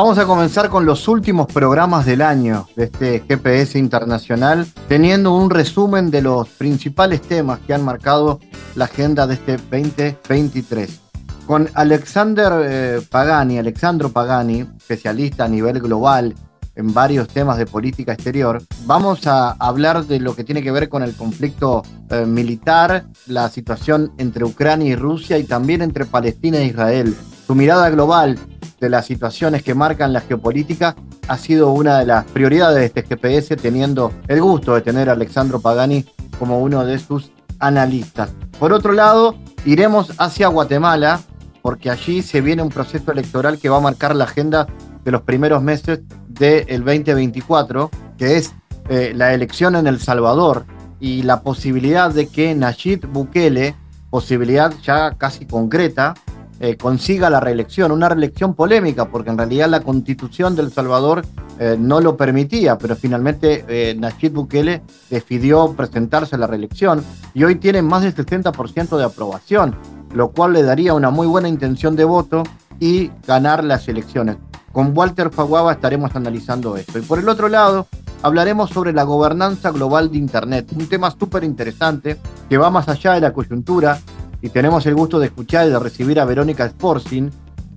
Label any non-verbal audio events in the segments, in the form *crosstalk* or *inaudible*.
Vamos a comenzar con los últimos programas del año de este GPS internacional, teniendo un resumen de los principales temas que han marcado la agenda de este 2023. Con Alexander eh, Pagani, Alexandro Pagani, especialista a nivel global en varios temas de política exterior, vamos a hablar de lo que tiene que ver con el conflicto eh, militar, la situación entre Ucrania y Rusia y también entre Palestina e Israel. Su mirada global de las situaciones que marcan la geopolítica ha sido una de las prioridades de este GPS, teniendo el gusto de tener a Alexandro Pagani como uno de sus analistas. Por otro lado, iremos hacia Guatemala, porque allí se viene un proceso electoral que va a marcar la agenda de los primeros meses del 2024, que es eh, la elección en El Salvador y la posibilidad de que Nayib Bukele, posibilidad ya casi concreta, eh, consiga la reelección, una reelección polémica, porque en realidad la constitución del Salvador eh, no lo permitía, pero finalmente eh, Nayib Bukele decidió presentarse a la reelección y hoy tiene más del 60% de aprobación, lo cual le daría una muy buena intención de voto y ganar las elecciones. Con Walter Faguaba estaremos analizando esto. Y por el otro lado, hablaremos sobre la gobernanza global de Internet, un tema súper interesante que va más allá de la coyuntura y tenemos el gusto de escuchar y de recibir a Verónica Sporting,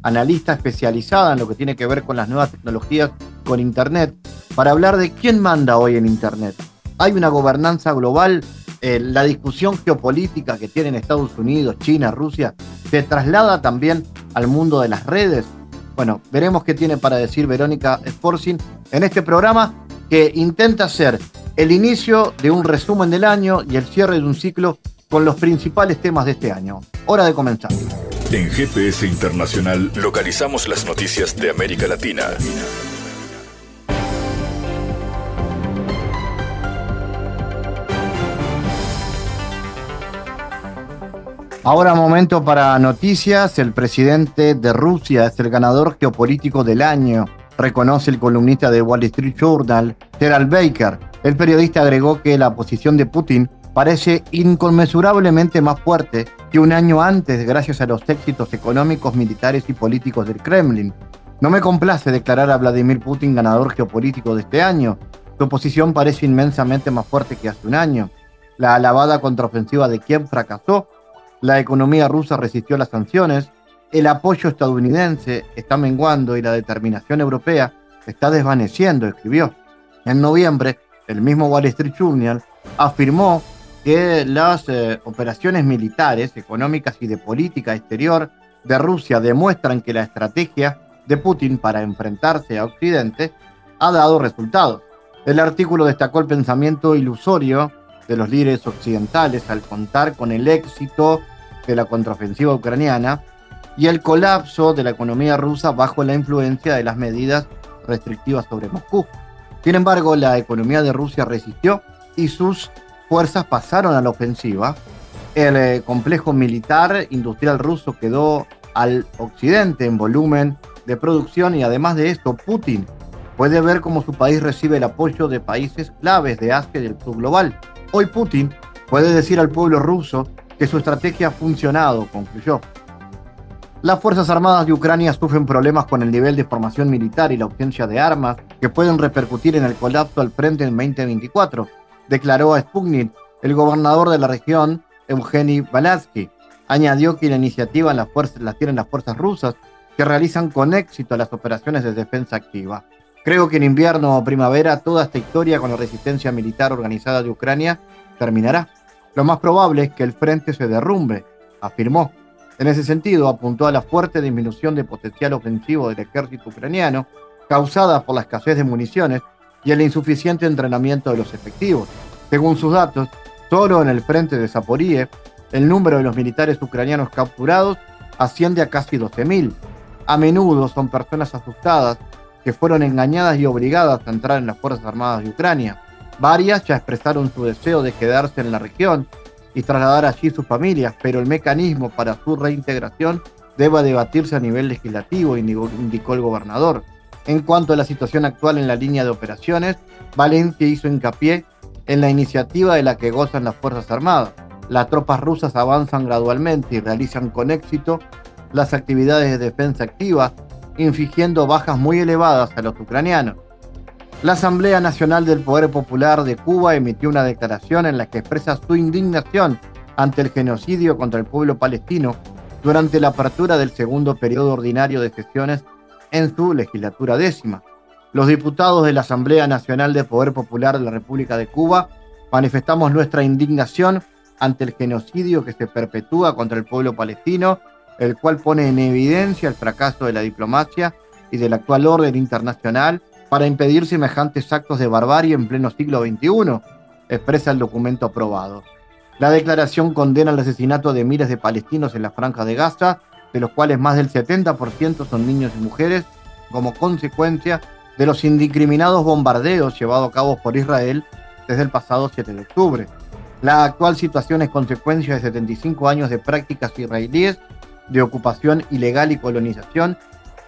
analista especializada en lo que tiene que ver con las nuevas tecnologías con Internet, para hablar de quién manda hoy en Internet. Hay una gobernanza global, eh, la discusión geopolítica que tienen Estados Unidos, China, Rusia, se traslada también al mundo de las redes. Bueno, veremos qué tiene para decir Verónica Sporting en este programa que intenta ser el inicio de un resumen del año y el cierre de un ciclo con los principales temas de este año. Hora de comenzar. En GPS Internacional localizamos las noticias de América Latina. Ahora momento para noticias. El presidente de Rusia es el ganador geopolítico del año, reconoce el columnista de Wall Street Journal, Gerald Baker. El periodista agregó que la posición de Putin parece inconmensurablemente más fuerte que un año antes gracias a los éxitos económicos, militares y políticos del Kremlin. No me complace declarar a Vladimir Putin ganador geopolítico de este año. Su posición parece inmensamente más fuerte que hace un año. La alabada contraofensiva de Kiev fracasó, la economía rusa resistió las sanciones, el apoyo estadounidense está menguando y la determinación europea está desvaneciendo, escribió. En noviembre, el mismo Wall Street Journal afirmó que las eh, operaciones militares, económicas y de política exterior de Rusia demuestran que la estrategia de Putin para enfrentarse a Occidente ha dado resultados. El artículo destacó el pensamiento ilusorio de los líderes occidentales al contar con el éxito de la contraofensiva ucraniana y el colapso de la economía rusa bajo la influencia de las medidas restrictivas sobre Moscú. Sin embargo, la economía de Rusia resistió y sus fuerzas pasaron a la ofensiva. El eh, complejo militar industrial ruso quedó al occidente en volumen de producción y además de esto, Putin puede ver cómo su país recibe el apoyo de países claves de Asia y del sur global. Hoy Putin puede decir al pueblo ruso que su estrategia ha funcionado, concluyó. Las Fuerzas Armadas de Ucrania sufren problemas con el nivel de formación militar y la ausencia de armas que pueden repercutir en el colapso al frente en 2024 declaró a Sputnik el gobernador de la región, Evgeny Balatsky. Añadió que la iniciativa la, la tienen las fuerzas rusas, que realizan con éxito las operaciones de defensa activa. Creo que en invierno o primavera toda esta historia con la resistencia militar organizada de Ucrania terminará. Lo más probable es que el frente se derrumbe, afirmó. En ese sentido, apuntó a la fuerte disminución de potencial ofensivo del ejército ucraniano causada por la escasez de municiones y el insuficiente entrenamiento de los efectivos. Según sus datos, solo en el frente de Zaporíe El número de los militares ucranianos capturados asciende a casi 12.000. A menudo son personas asustadas que fueron engañadas y obligadas a entrar en las Fuerzas Armadas de Ucrania. Varias ya expresaron su deseo de quedarse en la región y trasladar allí sus familias, pero el mecanismo para su reintegración debe debatirse a nivel legislativo, indicó el gobernador. En cuanto a la situación actual en la línea de operaciones, Valencia hizo hincapié en la iniciativa de la que gozan las Fuerzas Armadas. Las tropas rusas avanzan gradualmente y realizan con éxito las actividades de defensa activa, infligiendo bajas muy elevadas a los ucranianos. La Asamblea Nacional del Poder Popular de Cuba emitió una declaración en la que expresa su indignación ante el genocidio contra el pueblo palestino durante la apertura del segundo periodo ordinario de sesiones en su legislatura décima. Los diputados de la Asamblea Nacional del Poder Popular de la República de Cuba manifestamos nuestra indignación ante el genocidio que se perpetúa contra el pueblo palestino, el cual pone en evidencia el fracaso de la diplomacia y del actual orden internacional para impedir semejantes actos de barbarie en pleno siglo XXI, expresa el documento aprobado. La declaración condena el asesinato de miles de palestinos en la franja de Gaza, de los cuales más del 70% son niños y mujeres, como consecuencia de los indiscriminados bombardeos llevados a cabo por Israel desde el pasado 7 de octubre. La actual situación es consecuencia de 75 años de prácticas israelíes de ocupación ilegal y colonización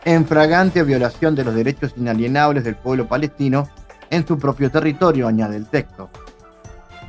en fragante violación de los derechos inalienables del pueblo palestino en su propio territorio, añade el texto.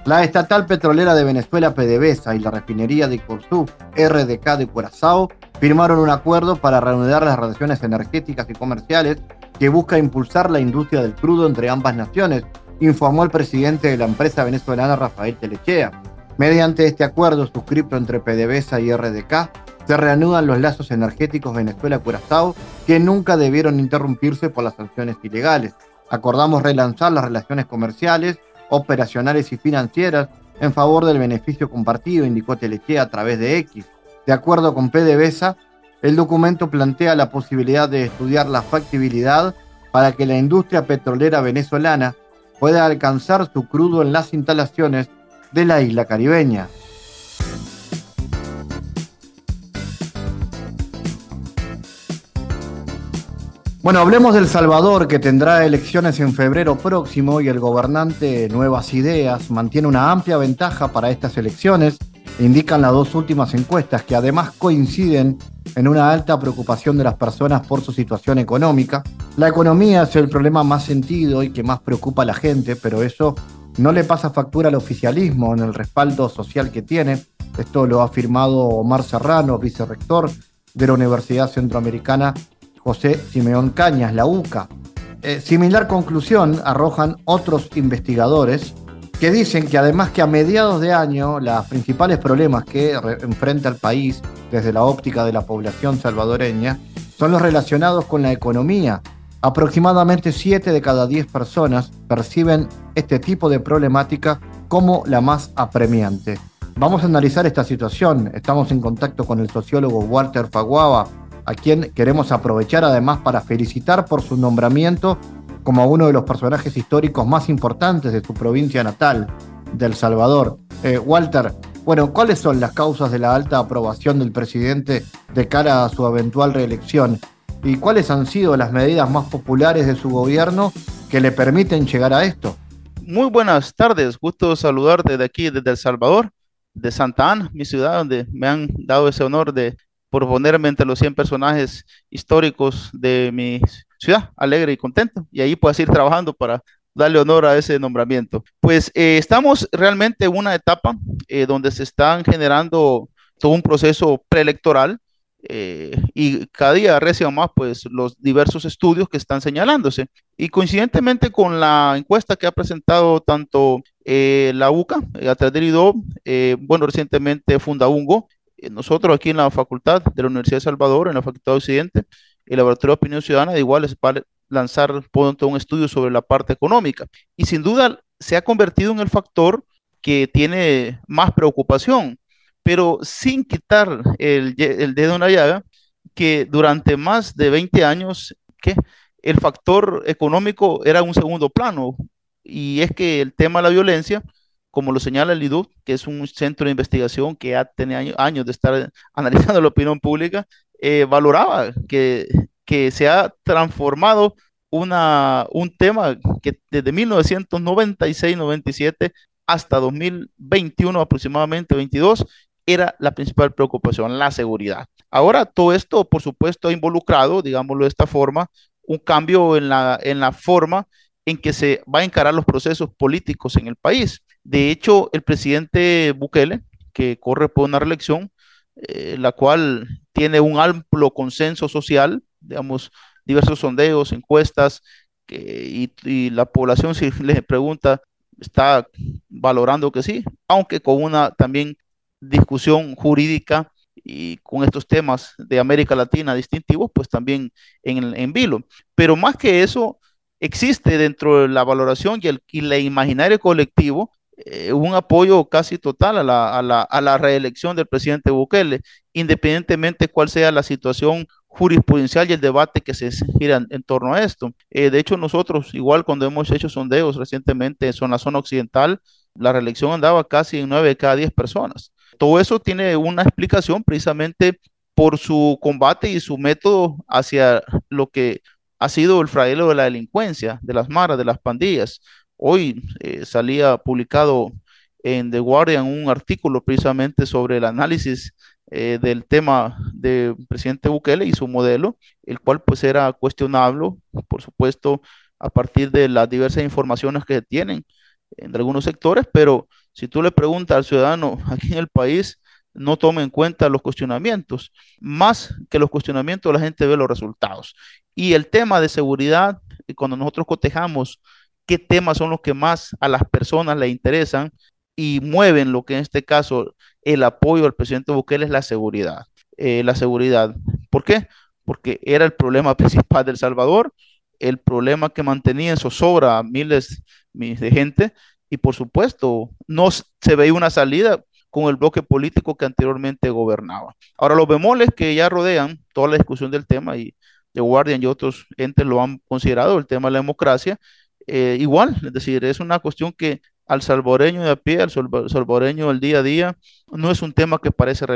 La estatal petrolera de Venezuela PDVSA y la refinería de Corsú RDK de Curazao firmaron un acuerdo para reanudar las relaciones energéticas y comerciales que busca impulsar la industria del crudo entre ambas naciones, informó el presidente de la empresa venezolana Rafael Telechea. Mediante este acuerdo suscrito entre PDVSA y RDK, se reanudan los lazos energéticos Venezuela-Curazao que nunca debieron interrumpirse por las sanciones ilegales. Acordamos relanzar las relaciones comerciales operacionales y financieras en favor del beneficio compartido, indicó Telechea a través de X. De acuerdo con PDVSA, el documento plantea la posibilidad de estudiar la factibilidad para que la industria petrolera venezolana pueda alcanzar su crudo en las instalaciones de la isla caribeña. Bueno, hablemos del Salvador, que tendrá elecciones en febrero próximo y el gobernante Nuevas Ideas mantiene una amplia ventaja para estas elecciones, indican las dos últimas encuestas, que además coinciden en una alta preocupación de las personas por su situación económica. La economía es el problema más sentido y que más preocupa a la gente, pero eso no le pasa factura al oficialismo en el respaldo social que tiene. Esto lo ha afirmado Omar Serrano, vicerrector de la Universidad Centroamericana José Simeón Cañas, la UCA. Eh, similar conclusión arrojan otros investigadores que dicen que además que a mediados de año los principales problemas que enfrenta el país desde la óptica de la población salvadoreña son los relacionados con la economía. Aproximadamente 7 de cada 10 personas perciben este tipo de problemática como la más apremiante. Vamos a analizar esta situación. Estamos en contacto con el sociólogo Walter Faguaba, a quien queremos aprovechar además para felicitar por su nombramiento como uno de los personajes históricos más importantes de su provincia natal, del Salvador. Eh, Walter, bueno, ¿cuáles son las causas de la alta aprobación del presidente de cara a su eventual reelección? ¿Y cuáles han sido las medidas más populares de su gobierno que le permiten llegar a esto? Muy buenas tardes, gusto saludarte de aquí, desde El Salvador, de Santa Ana, mi ciudad, donde me han dado ese honor de por ponerme entre los 100 personajes históricos de mi ciudad, alegre y contento, y ahí puedo ir trabajando para darle honor a ese nombramiento. Pues eh, estamos realmente en una etapa eh, donde se están generando todo un proceso preelectoral eh, y cada día recién más pues los diversos estudios que están señalándose. Y coincidentemente con la encuesta que ha presentado tanto la UCA, a través del IDO, bueno, recientemente Fundaungo, eh, nosotros aquí en la facultad de la Universidad de Salvador, en la Facultad de Occidente, el Laboratorio de Opinión Ciudadana, de igual es para lanzar un estudio sobre la parte económica. Y sin duda se ha convertido en el factor que tiene más preocupación, pero sin quitar el, dedo en la llaga, que durante más de 20 años, que el factor económico era un segundo plano, y es que el tema de la violencia como lo señala el IDU, que es un centro de investigación que ya tenía años de estar analizando la opinión pública, eh, valoraba que, que se ha transformado una, un tema que desde 1996-97 hasta 2021 aproximadamente, 22, era la principal preocupación, la seguridad. Ahora, todo esto, por supuesto, ha involucrado, digámoslo de esta forma, un cambio en la, en la forma en que se va a encarar los procesos políticos en el país. De hecho, el presidente Bukele, que corre por una reelección, eh, la cual tiene un amplio consenso social, digamos, diversos sondeos, encuestas, y, la población si *laughs* le pregunta, está valorando que sí, aunque con una también discusión jurídica y con estos temas de América Latina distintivos, pues también en, vilo. Pero más que eso, existe dentro de la valoración y el, y imaginario colectivo eh, un apoyo casi total a la, a, la, a la, reelección del presidente Bukele, independientemente cuál sea la situación jurisprudencial y el debate que se gira en, torno a esto. Eh, de hecho, nosotros, igual cuando hemos hecho sondeos recientemente en la zona occidental, la reelección andaba casi en 9 de cada 10 personas. Todo eso tiene una explicación precisamente por su combate y su método hacia lo que ha sido el fraile de la delincuencia, de las maras, de las pandillas. Hoy eh, salía publicado en The Guardian un artículo precisamente sobre el análisis eh, del tema del presidente Bukele y su modelo, el cual pues era cuestionable, por supuesto, a partir de las diversas informaciones que tienen en algunos sectores, pero si tú le preguntas al ciudadano *laughs* aquí en el país, no toma en cuenta los cuestionamientos. Más que los cuestionamientos, la gente ve los resultados. Y el tema de seguridad, cuando nosotros cotejamos qué temas son los que más a las personas le interesan y mueven lo que en este caso el apoyo al presidente Bukele es la seguridad. Eh, la seguridad. ¿Por qué? Porque era el problema *laughs* principal del Salvador, el problema que mantenía en zozobra a miles de gente y por supuesto no se veía una salida con el bloque político que anteriormente gobernaba. Ahora, los bemoles que ya rodean toda la discusión del tema y The Guardian y otros entes lo han considerado, el tema de la democracia, eh, igual, es decir, es una cuestión que al salvadoreño de a pie, al salvadoreño del día a día, no es un tema que parece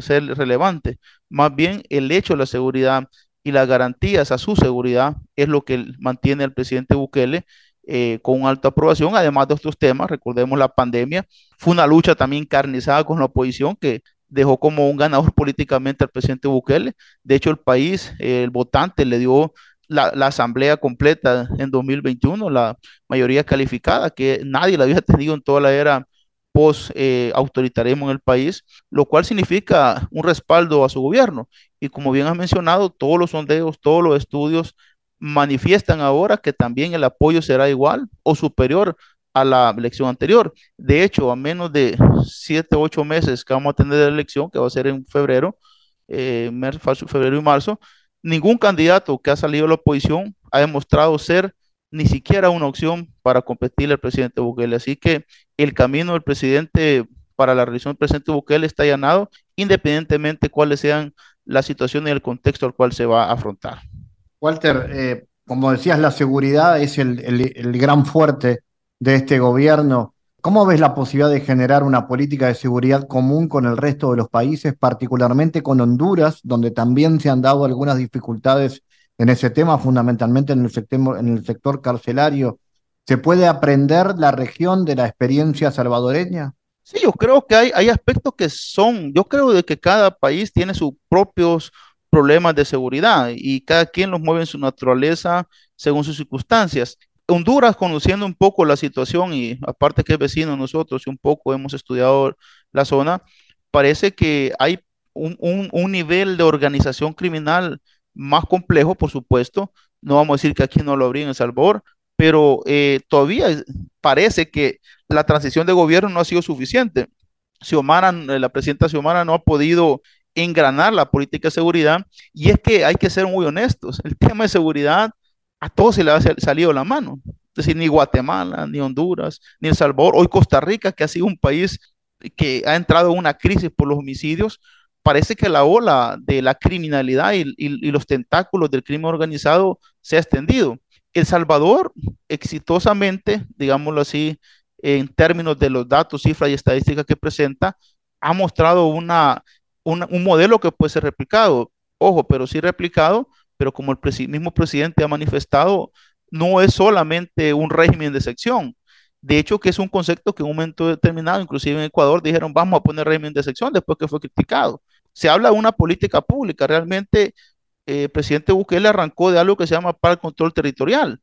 ser relevante. Más bien, el hecho de la seguridad y las garantías a su seguridad es lo que mantiene al presidente Bukele eh, con alta aprobación, además de otros temas, recordemos la pandemia, fue una lucha también encarnizada con la oposición que dejó como un ganador políticamente al presidente Bukele. De hecho, el país, el votante le dio la, asamblea completa en 2021, la mayoría calificada, que nadie la había *laughs* tenido en toda la era post-autoritarismo eh, en el país, lo cual significa un respaldo a su gobierno. Y como bien has mencionado, todos los sondeos, todos los estudios manifiestan ahora que también el apoyo será igual o superior a la elección anterior. De hecho, a menos de siete, ocho meses que vamos a tener la elección, que va a ser en febrero, eh, febrero y marzo, ningún candidato que ha salido de la oposición ha demostrado ser ni siquiera una opción para competir el presidente Bukele. Así que el camino del presidente para la reelección del presidente Bukele está allanado, independientemente cuáles sean las situaciones y el contexto al cual se va a afrontar. Walter, eh, como decías, la seguridad es el, gran fuerte de este gobierno. ¿Cómo ves la posibilidad de generar una política de seguridad común con el resto de los países, particularmente con Honduras, donde también se han dado algunas dificultades en ese tema, fundamentalmente en el sector, en el sector carcelario? ¿Se puede aprender la región de la experiencia salvadoreña? Sí, yo creo que hay, hay aspectos que son, yo creo de que cada país tiene sus propios problemas de seguridad y cada quien los mueve en su naturaleza según sus circunstancias. Honduras, conociendo un poco la situación y aparte que es vecino nosotros y un poco hemos estudiado la zona, parece que hay un, un, nivel de organización criminal más complejo, por supuesto. No vamos a decir que aquí no lo habría en El Salvador, pero eh, todavía parece que la transición de gobierno no ha sido suficiente. Xiomara, la presidenta Xiomara no ha podido engranar la política de seguridad. Y es que hay que ser muy honestos, el *laughs* tema de seguridad a todos se le ha salido la mano. Es decir, ni Guatemala, ni Honduras, ni El Salvador, hoy Costa Rica, que ha sido un país que ha entrado en una crisis por los homicidios, parece que la ola de la criminalidad y, los tentáculos del crimen organizado se ha extendido. El Salvador, exitosamente, digámoslo así, en términos de los datos, cifras y estadísticas que presenta, ha mostrado una, un modelo que puede ser replicado. Ojo, pero sí replicado, pero como el mismo presidente ha manifestado, no es solamente un régimen de sección. De hecho, que es un concepto que en un momento determinado, inclusive en Ecuador, dijeron vamos a poner régimen de sección después que fue criticado. Se habla de una política pública. Realmente, eh, el presidente Bukele arrancó de algo que se llama Plan Control Territorial,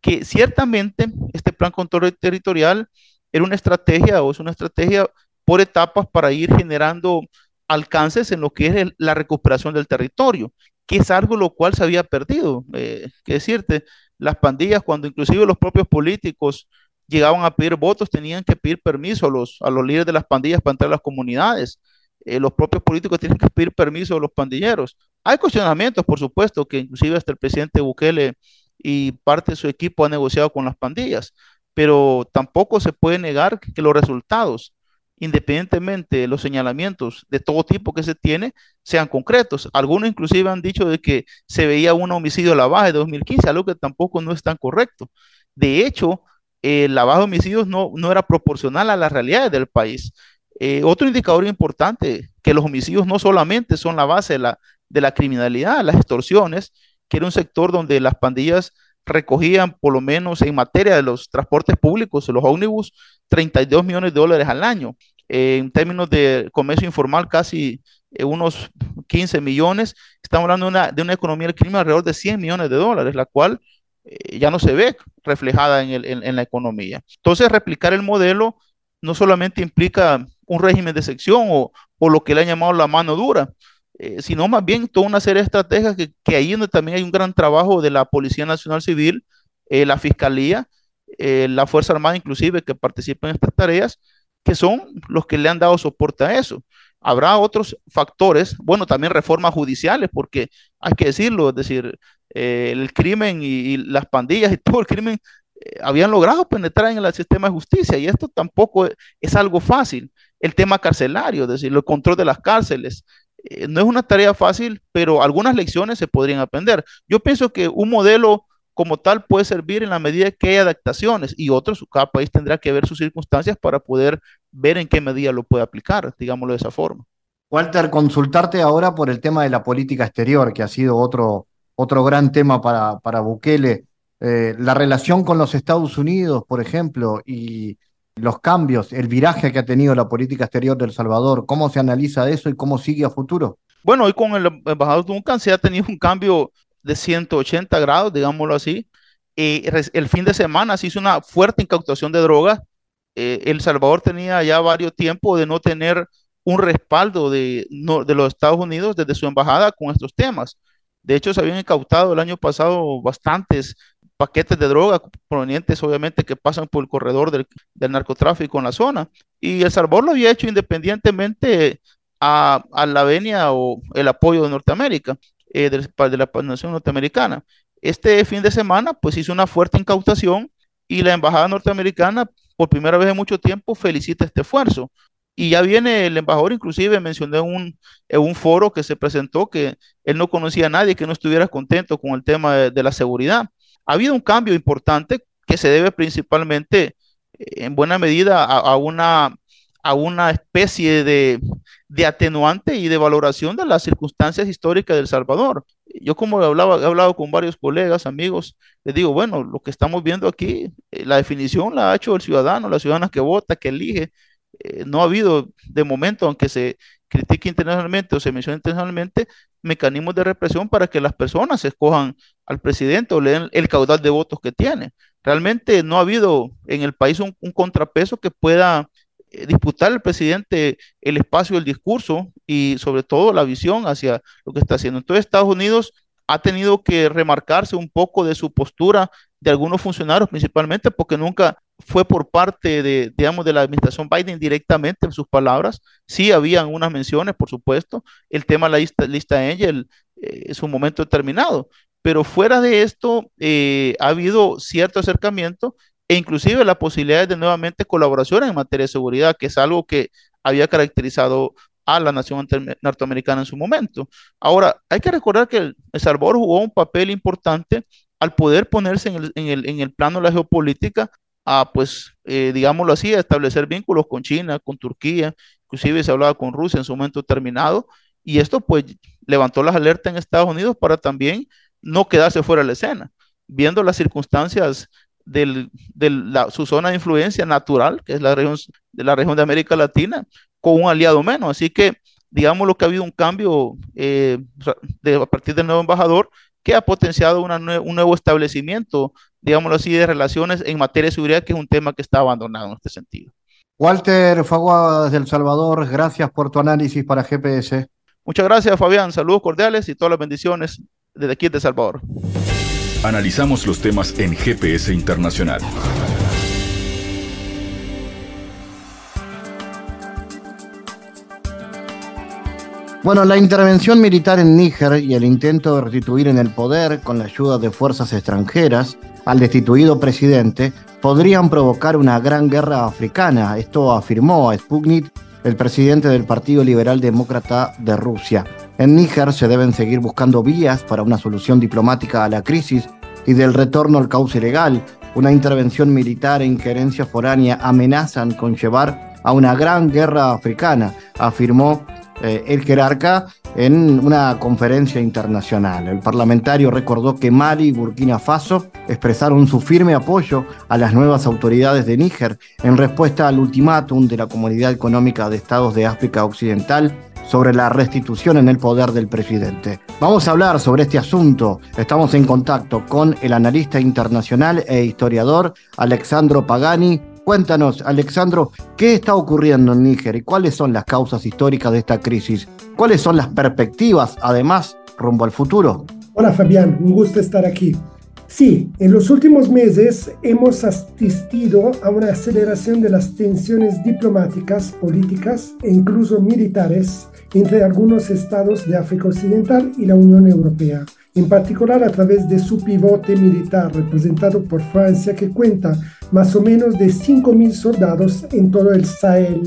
que ciertamente este Plan Control Territorial era una estrategia o es una estrategia por etapas para ir generando alcances en lo que es la recuperación del territorio, que es algo lo cual se había perdido. Eh, que decirte, las pandillas, cuando inclusive los propios políticos llegaban a pedir votos, tenían que pedir permiso a los, a los líderes de las pandillas para entrar a las comunidades. Eh, los propios políticos tienen que pedir permiso a los pandilleros. Hay cuestionamientos, por supuesto, que inclusive hasta el presidente Bukele y parte de su equipo ha negociado con las pandillas, pero tampoco se puede negar que los resultados, independientemente de los señalamientos de todo tipo que se tiene, sean concretos. Algunos inclusive han dicho de que se veía un homicidio a la baja de 2015, algo que tampoco no es tan correcto. De hecho, el la baja de homicidios no, no era proporcional a las realidades del país. Eh, otro indicador importante, que los homicidios no solamente son la base de la, de la criminalidad, las extorsiones, que era un sector donde las pandillas recogían por lo menos en materia de los transportes públicos, los ómnibus, 32 millones de dólares al año. Eh, en términos de comercio informal, casi eh, unos 15 millones. Estamos hablando de una, de una economía del crimen alrededor de 100 millones de dólares, la cual eh, ya no se ve reflejada en, la economía. Entonces, replicar el modelo no solamente implica un régimen de sección o, lo que le han llamado la mano dura, eh, sino más bien toda una serie de estrategias que, que, ahí donde también hay un gran trabajo de la Policía Nacional Civil, eh, la Fiscalía, la Fuerza Armada inclusive que participan en estas tareas, que son los que le han dado soporte a eso. Habrá otros factores, bueno, también reformas judiciales, porque hay que decirlo, es decir, eh, el crimen y, las pandillas y *laughs* todo el crimen eh, habían logrado penetrar en el sistema de justicia y esto tampoco es, algo fácil. El tema carcelario, es decir, el control de las cárceles, eh, no es una tarea fácil, pero algunas lecciones se podrían aprender. Yo pienso que un modelo como tal puede servir en la medida que hay adaptaciones y otros, cada país tendrá que ver sus circunstancias para poder ver en qué medida lo puede aplicar, digámoslo de esa forma. Walter, consultarte ahora por el tema de la política exterior, que ha sido otro, otro gran tema para, para Bukele, eh, la relación con los Estados Unidos, por ejemplo, y los cambios, el viraje que ha tenido la política exterior de El Salvador, ¿cómo se analiza eso y cómo sigue a futuro? Bueno, hoy con el embajador Duncan se ha tenido un cambio de 180 grados, digámoslo así. Eh, el fin de semana se hizo una fuerte incautación de drogas. Eh, el Salvador tenía ya varios tiempos de no tener un respaldo de, los Estados Unidos desde su embajada con estos temas. De hecho, se habían incautado el año pasado bastantes paquetes de droga provenientes, obviamente, que pasan por el corredor del, narcotráfico en la zona. Y El Salvador lo había hecho independientemente a, la venia o el apoyo de Norteamérica, eh, de, la nación norteamericana. Este fin de semana, pues hizo una fuerte incautación y la embajada norteamericana, por primera vez en mucho tiempo, felicita este esfuerzo. Y ya viene el embajador, inclusive mencioné en un, en un foro que se presentó que él no conocía a nadie que no estuviera contento con el tema de, la seguridad. Ha habido un cambio importante que se debe principalmente, eh, en buena medida, a, una, a una especie de, de, atenuante y de valoración de las circunstancias históricas del Salvador. Yo como hablaba, he hablado con varios colegas, amigos, les digo, bueno, lo que estamos viendo aquí, eh, la definición la ha hecho el ciudadano, la ciudadana que vota, que elige, eh, no ha habido de momento, aunque se critique internacionalmente o se mencione internacionalmente, mecanismos de represión para que las personas escojan al presidente o le den el caudal de votos que tiene. Realmente no ha habido en el país un, contrapeso que pueda disputar al presidente el espacio del discurso y sobre todo la visión hacia lo que está haciendo. Entonces Estados Unidos ha tenido que remarcarse un poco de su postura de algunos funcionarios, principalmente porque nunca fue por parte de, digamos, de la administración Biden directamente en sus palabras. Sí habían unas menciones, por supuesto. El tema de la lista, lista Angel eh, es un momento determinado. Pero fuera de esto, eh, ha habido cierto acercamiento e inclusive la posibilidad de nuevamente colaboración en materia de seguridad, que es algo que había caracterizado a la nación norteamericana en su momento. Ahora, hay que recordar que El Salvador jugó un papel importante al poder ponerse en el, en el, en el plano de la geopolítica a, pues, eh, digámoslo así, a establecer vínculos con China, con Turquía, inclusive se hablaba con Rusia en su momento determinado, y esto pues levantó las alertas en Estados Unidos para también no quedarse fuera de la escena, viendo las circunstancias de su zona de influencia natural, que es la región de la región de América Latina, con un aliado menos. Así que digamos lo que ha habido un cambio eh, de, a partir del nuevo embajador que ha potenciado un nuevo establecimiento, digámoslo así, de relaciones en materia de seguridad, que es un tema que está abandonado en este sentido. Walter Fagua desde El Salvador, gracias por tu análisis para GPS. Muchas gracias, Fabián. Saludos cordiales y todas las bendiciones desde aquí de El Salvador. Analizamos los temas en GPS Internacional. Bueno, la intervención militar en Níger y el intento de restituir en el poder, con la ayuda de fuerzas extranjeras, al destituido presidente, podrían provocar una gran guerra africana. Esto afirmó a Sputnik el presidente del Partido Liberal Demócrata de Rusia. En Níger se deben seguir buscando vías para una solución diplomática a la crisis y del retorno al cauce legal. Una intervención militar e injerencia foránea amenazan con llevar a una gran guerra africana, afirmó eh, el jerarca en una conferencia internacional. El parlamentario recordó que Mali y Burkina Faso expresaron su firme apoyo a las nuevas autoridades de Níger en respuesta al ultimátum de la Comunidad Económica de Estados de África Occidental sobre la restitución en el poder del presidente. Vamos a hablar sobre este asunto. Estamos en contacto con el analista internacional e historiador Alexandro Pagani, Cuéntanos, Alexandro, ¿qué está ocurriendo en Níger y cuáles son las causas históricas de esta crisis? ¿Cuáles son las perspectivas, además, rumbo al futuro? Hola Fabián, un gusto estar aquí. Sí, en los últimos meses hemos asistido a una aceleración de las tensiones diplomáticas, políticas e incluso militares entre algunos estados de África Occidental y la Unión Europea en particular a través de su pivote militar representado por Francia que cuenta más o menos de 5.000 soldados en todo el Sahel.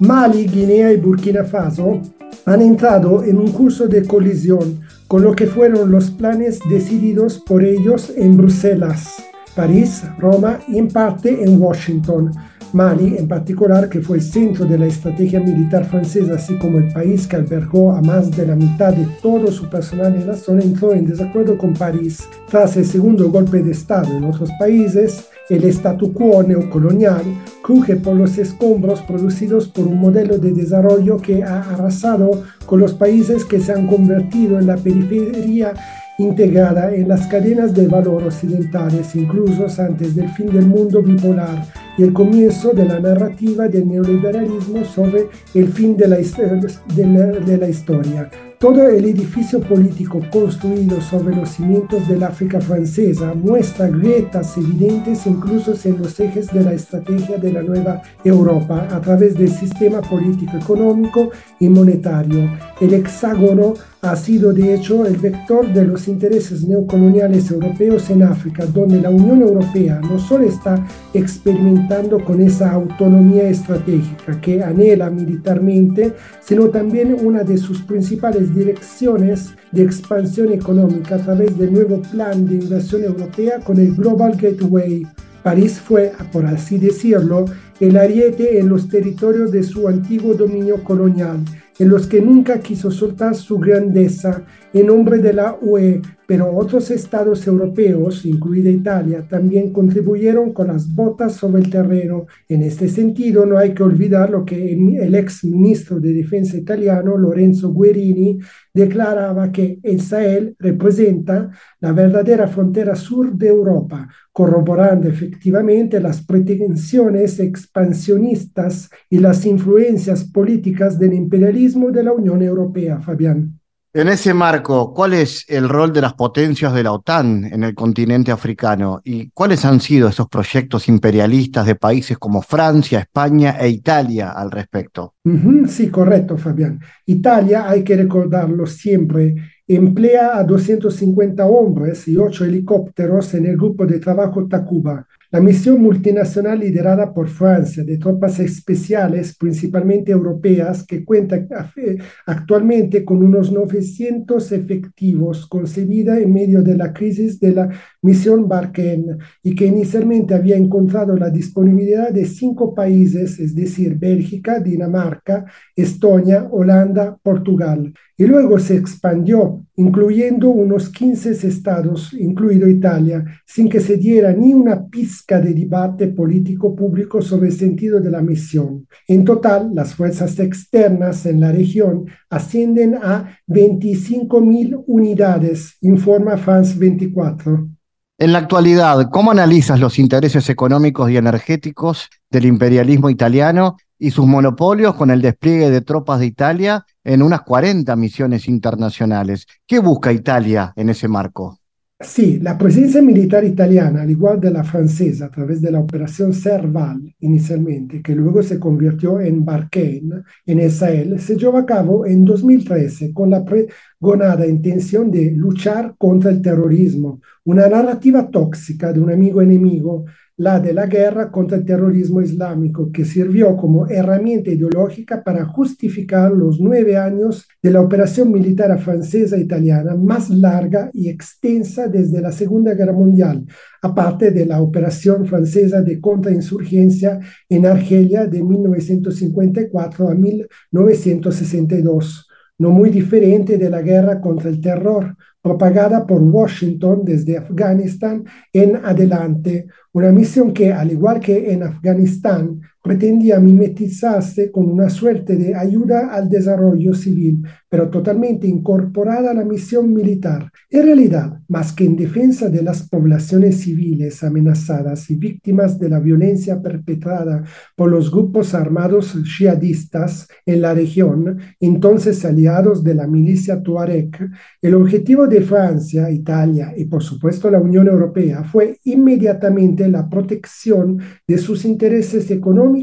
Mali, Guinea y Burkina Faso han entrado en un curso de colisión con lo que fueron los planes decididos por ellos en Bruselas, París, Roma y en parte en Washington Mali, en particular, que fue el centro de la estrategia militar francesa, así como el país que albergó a más de la mitad de todo su personal en la zona, entró en desacuerdo con París. Tras el segundo golpe de Estado en otros países, el statu quo neocolonial cruje por los escombros producidos por un modelo de desarrollo que ha arrasado con los países que se han convertido en la periferia integrada en las cadenas de valor occidentales, incluso antes del fin del mundo bipolar y el comienzo de la narrativa del neoliberalismo sobre el fin de la, de la, historia. Todo el edificio político construido sobre los cimientos del África francesa muestra grietas evidentes incluso en los ejes de la estrategia de la nueva Europa a través del sistema político, económico y monetario. El hexágono ha sido de hecho el vector de los intereses neocoloniales europeos en África, donde la Unión Europea no solo está experimentando con esa autonomía estratégica que anhela militarmente, sino también una de sus principales direcciones de expansión económica a través del nuevo plan de inversión europea con el Global Gateway. París fue, por así decirlo, el ariete en los territorios de su antiguo dominio colonial en los que nunca quiso soltar su grandeza en nombre de la UE, pero otros estados europeos, incluida Italia, también contribuyeron con las botas sobre el terreno. En este sentido, no hay que olvidar lo que el ex ministro de Defensa italiano, Lorenzo Guerini, declaraba que el Sahel representa la verdadera frontera sur de Europa, corroborando efectivamente las pretensiones expansionistas y las influencias políticas del imperialismo de la Unión Europea, Fabián. En ese marco, ¿cuál es el rol de las potencias de la OTAN en el continente africano y cuáles han sido esos proyectos imperialistas de países como Francia, España e Italia al respecto? sí, correcto, Fabián. Italia, hay que recordarlo siempre, emplea a 250 hombres y 8 helicópteros en el grupo de trabajo Takuba La misión multinacional liderada por Francia de tropas especiales, principalmente europeas, que cuenta actualmente con unos 900 efectivos, concebida en medio de la crisis de la misión Barkhane y que inicialmente había encontrado la disponibilidad de cinco países, es decir, Bélgica, Dinamarca, Estonia, Holanda, Portugal y luego se expandió, incluyendo unos 15 estados, incluido Italia, sin que se diera ni una pizca de debate político público sobre el sentido de la misión. En total, las fuerzas externas en la región ascienden a 25.000 unidades, informa France 24. En la actualidad, ¿cómo analizas los intereses económicos y energéticos del imperialismo italiano y sus monopolios con el despliegue de tropas de Italia en unas 40 misiones internacionales. ¿Qué busca Italia en ese marco? Sí, la presencia militar italiana, al igual de la francesa, a través de la operación Serval inicialmente, que luego se convirtió en Barkhane en Sahel, se llevó a cabo en 2013 con la pregonada intención de luchar contra el terrorismo, una narrativa tóxica de un amigo enemigo la de la guerra contra el terrorismo islámico, que sirvió como herramienta ideológica para justificar los nueve años de la operación militar francesa italiana más larga y extensa desde la Segunda Guerra Mundial, aparte de la operación francesa de contrainsurgencia en Argelia de 1954 a 1962 no muy diferente de la guerra contra el terror propagada por Washington desde Afganistán en adelante, una misión que, al igual que en Afganistán, pretendía mimetizarse con una suerte de ayuda al desarrollo civil, pero totalmente incorporada a la misión militar. En realidad, más que en defensa de las poblaciones civiles amenazadas y víctimas de la violencia perpetrada por los grupos armados jihadistas en la región, entonces aliados de la milicia Tuareg, el objetivo de Francia, Italia y por supuesto la Unión Europea fue inmediatamente la protección de sus intereses económicos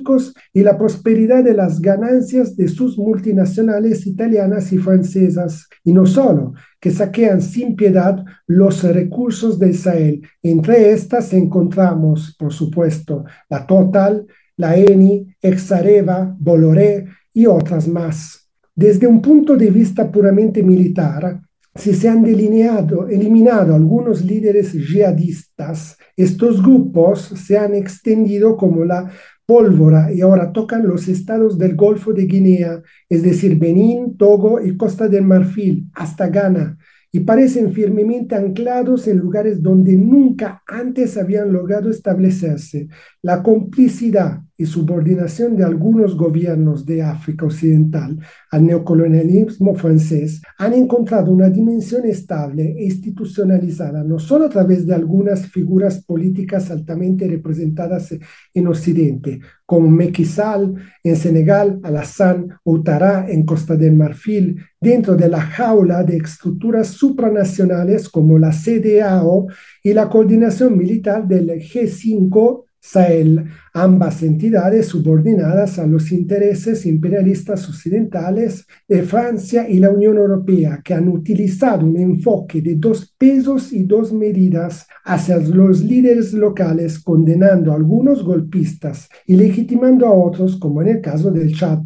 y la prosperidad de las ganancias de sus multinacionales italianas y francesas, y no solo, que saquean sin piedad los recursos del Sahel. Entre estas encontramos, por supuesto, la Total, la Eni, Exareva, Bolloré y otras más. Desde un punto de vista puramente militar, si se han delineado, eliminado algunos líderes jihadistas, estos grupos se han extendido como la pólvora y ahora tocan los estados del Golfo de Guinea, es decir, Benín, Togo y Costa del Marfil, hasta Ghana, y parecen firmemente anclados en lugares donde nunca antes habían logrado establecerse. La complicidad y subordinación de algunos gobiernos de África Occidental al neocolonialismo francés han encontrado una dimensión estable e institucionalizada no solo a través de algunas figuras políticas altamente representadas en Occidente, como Macky Sall en Senegal, Alassane Ouattara en Costa del Marfil, dentro de la jaula de estructuras supranacionales como la CDAO y la coordinación militar del G5 Sahel, ambas entidades subordinadas a los intereses imperialistas occidentales de Francia y la Unión Europea, que han utilizado un enfoque de dos pesos y dos medidas hacia los líderes locales, condenando a algunos golpistas y legitimando a otros, como en el caso del Chad.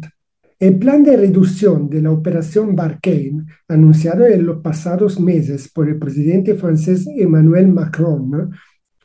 El plan de reducción de la operación Barkhane, anunciado en los pasados meses por el presidente francés Emmanuel Macron,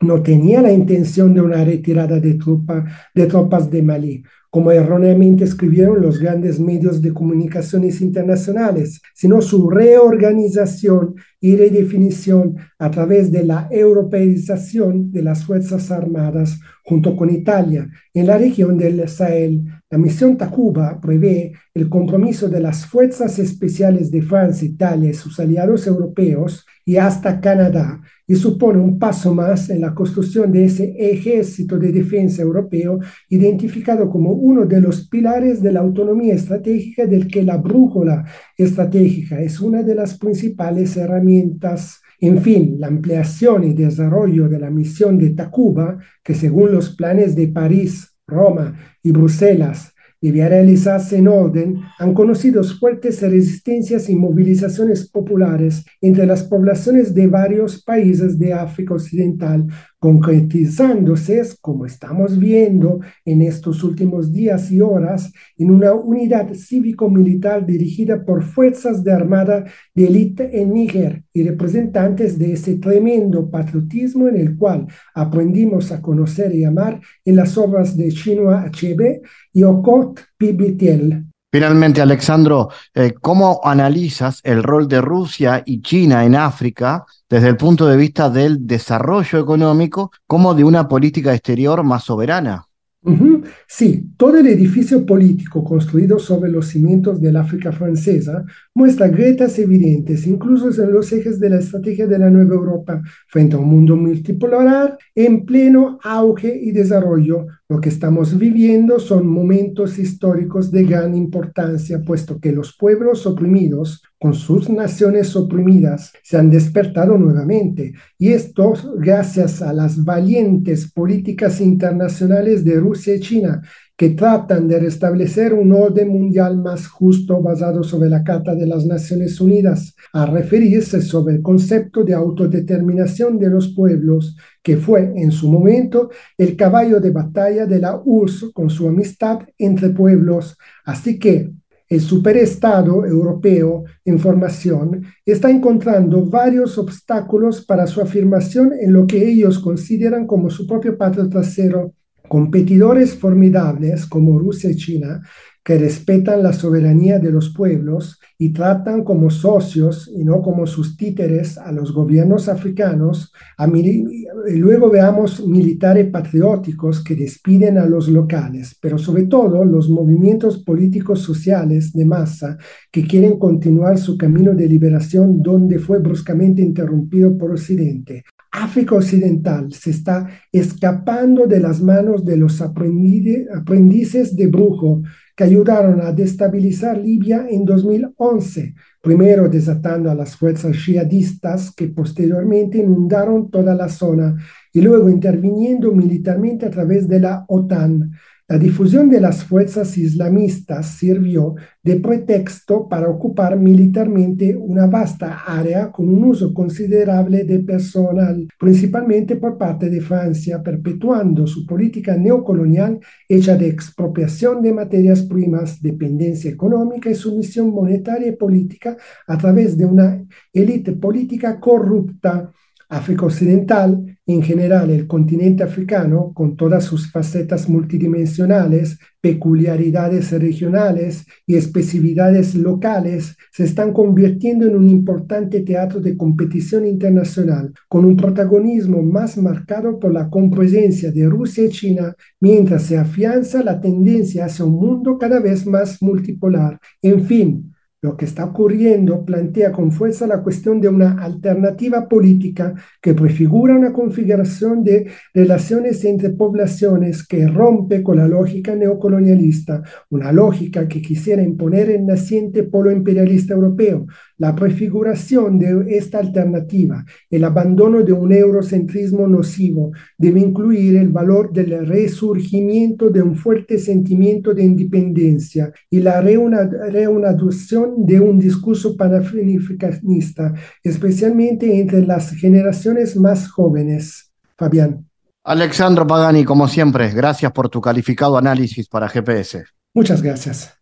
no tenía la intención de una retirada de, tropas de Malí, como erróneamente escribieron los grandes medios de comunicaciones internacionales, sino su reorganización y redefinición a través de la europeización de las Fuerzas Armadas junto con Italia en la región del Sahel. La misión Takuba prevé el compromiso de las Fuerzas Especiales de Francia, Italia y sus aliados europeos y hasta Canadá y supone un paso más en la construcción de ese ejército de defensa europeo identificado como uno de los pilares de la autonomía estratégica del que la brújula estratégica es una de las principales herramientas. En fin, la ampliación y desarrollo de la misión de Tacuba, que según los planes de París, Roma y Bruselas debía realizarse en orden, han conocido fuertes resistencias y movilizaciones populares entre las poblaciones de varios países de África Occidental, concretizándose, como estamos viendo en estos últimos días y horas, en una unidad cívico-militar dirigida por fuerzas de armada de élite en Níger y representantes de ese tremendo patriotismo en el cual aprendimos a conocer y amar en las obras de Chinua Achebe y Okot Pibitiel. Finalmente, Alexandro, eh, ¿cómo analizas el rol de Rusia y China en África desde el punto de vista del desarrollo económico como de una política exterior más soberana? Sí, todo el edificio político construido sobre los cimientos del África francesa muestra grietas evidentes, incluso en los ejes de la estrategia de la nueva Europa, frente a un mundo multipolar en pleno auge y desarrollo. Lo que estamos viviendo son momentos históricos de gran importancia, puesto que los pueblos oprimidos con sus naciones oprimidas, se han despertado nuevamente. Y esto gracias a las valientes políticas internacionales de Rusia y China, que tratan de restablecer un orden mundial más justo basado sobre la Carta de las Naciones Unidas, a referirse sobre el concepto de autodeterminación de los pueblos, que fue en su momento el caballo de batalla de la URSS con su amistad entre pueblos. Así que el superestado europeo en formación está encontrando varios obstáculos para su afirmación en lo que ellos consideran como su propio patio trasero. Competidores formidables como Rusia y China que respetan la soberanía de los pueblos y tratan como socios y no como sus títeres a los gobiernos africanos, y luego veamos militares patrióticos que despiden a los locales, pero sobre todo los movimientos políticos sociales de masa que quieren continuar su camino de liberación donde fue bruscamente interrumpido por Occidente. África Occidental se está escapando de las manos de los aprendices de brujo que ayudaron a destabilizar Libia en 2011, primero desatando a las fuerzas jihadistas que posteriormente inundaron toda la zona y luego interviniendo militarmente a través de la OTAN. La difusión de las fuerzas islamistas sirvió de pretexto para ocupar militarmente una vasta área con un uso considerable de personal, principalmente por parte de Francia, perpetuando su política neocolonial hecha de expropiación de materias primas, dependencia económica y sumisión monetaria y política a través de una élite política corrupta África Occidental, en general el continente africano, con todas sus facetas multidimensionales, peculiaridades regionales y especificidades locales, se están convirtiendo en un importante teatro de competición internacional, con un protagonismo más marcado por la compresencia de Rusia y China, mientras se afianza la tendencia hacia un mundo cada vez más multipolar. En fin, lo que está ocurriendo plantea con fuerza la cuestión de una alternativa política que prefigura una configuración de relaciones entre poblaciones que rompe con la lógica neocolonialista, una lógica que quisiera imponer el naciente polo imperialista europeo, la prefiguración de esta alternativa, el abandono de un eurocentrismo nocivo, debe incluir el valor del resurgimiento de un fuerte sentimiento de independencia y la reanudación de un discurso panafricanista, especialmente entre las generaciones más jóvenes. Fabián. Alexandro Pagani, como siempre, gracias por tu calificado análisis para GPS. Muchas gracias.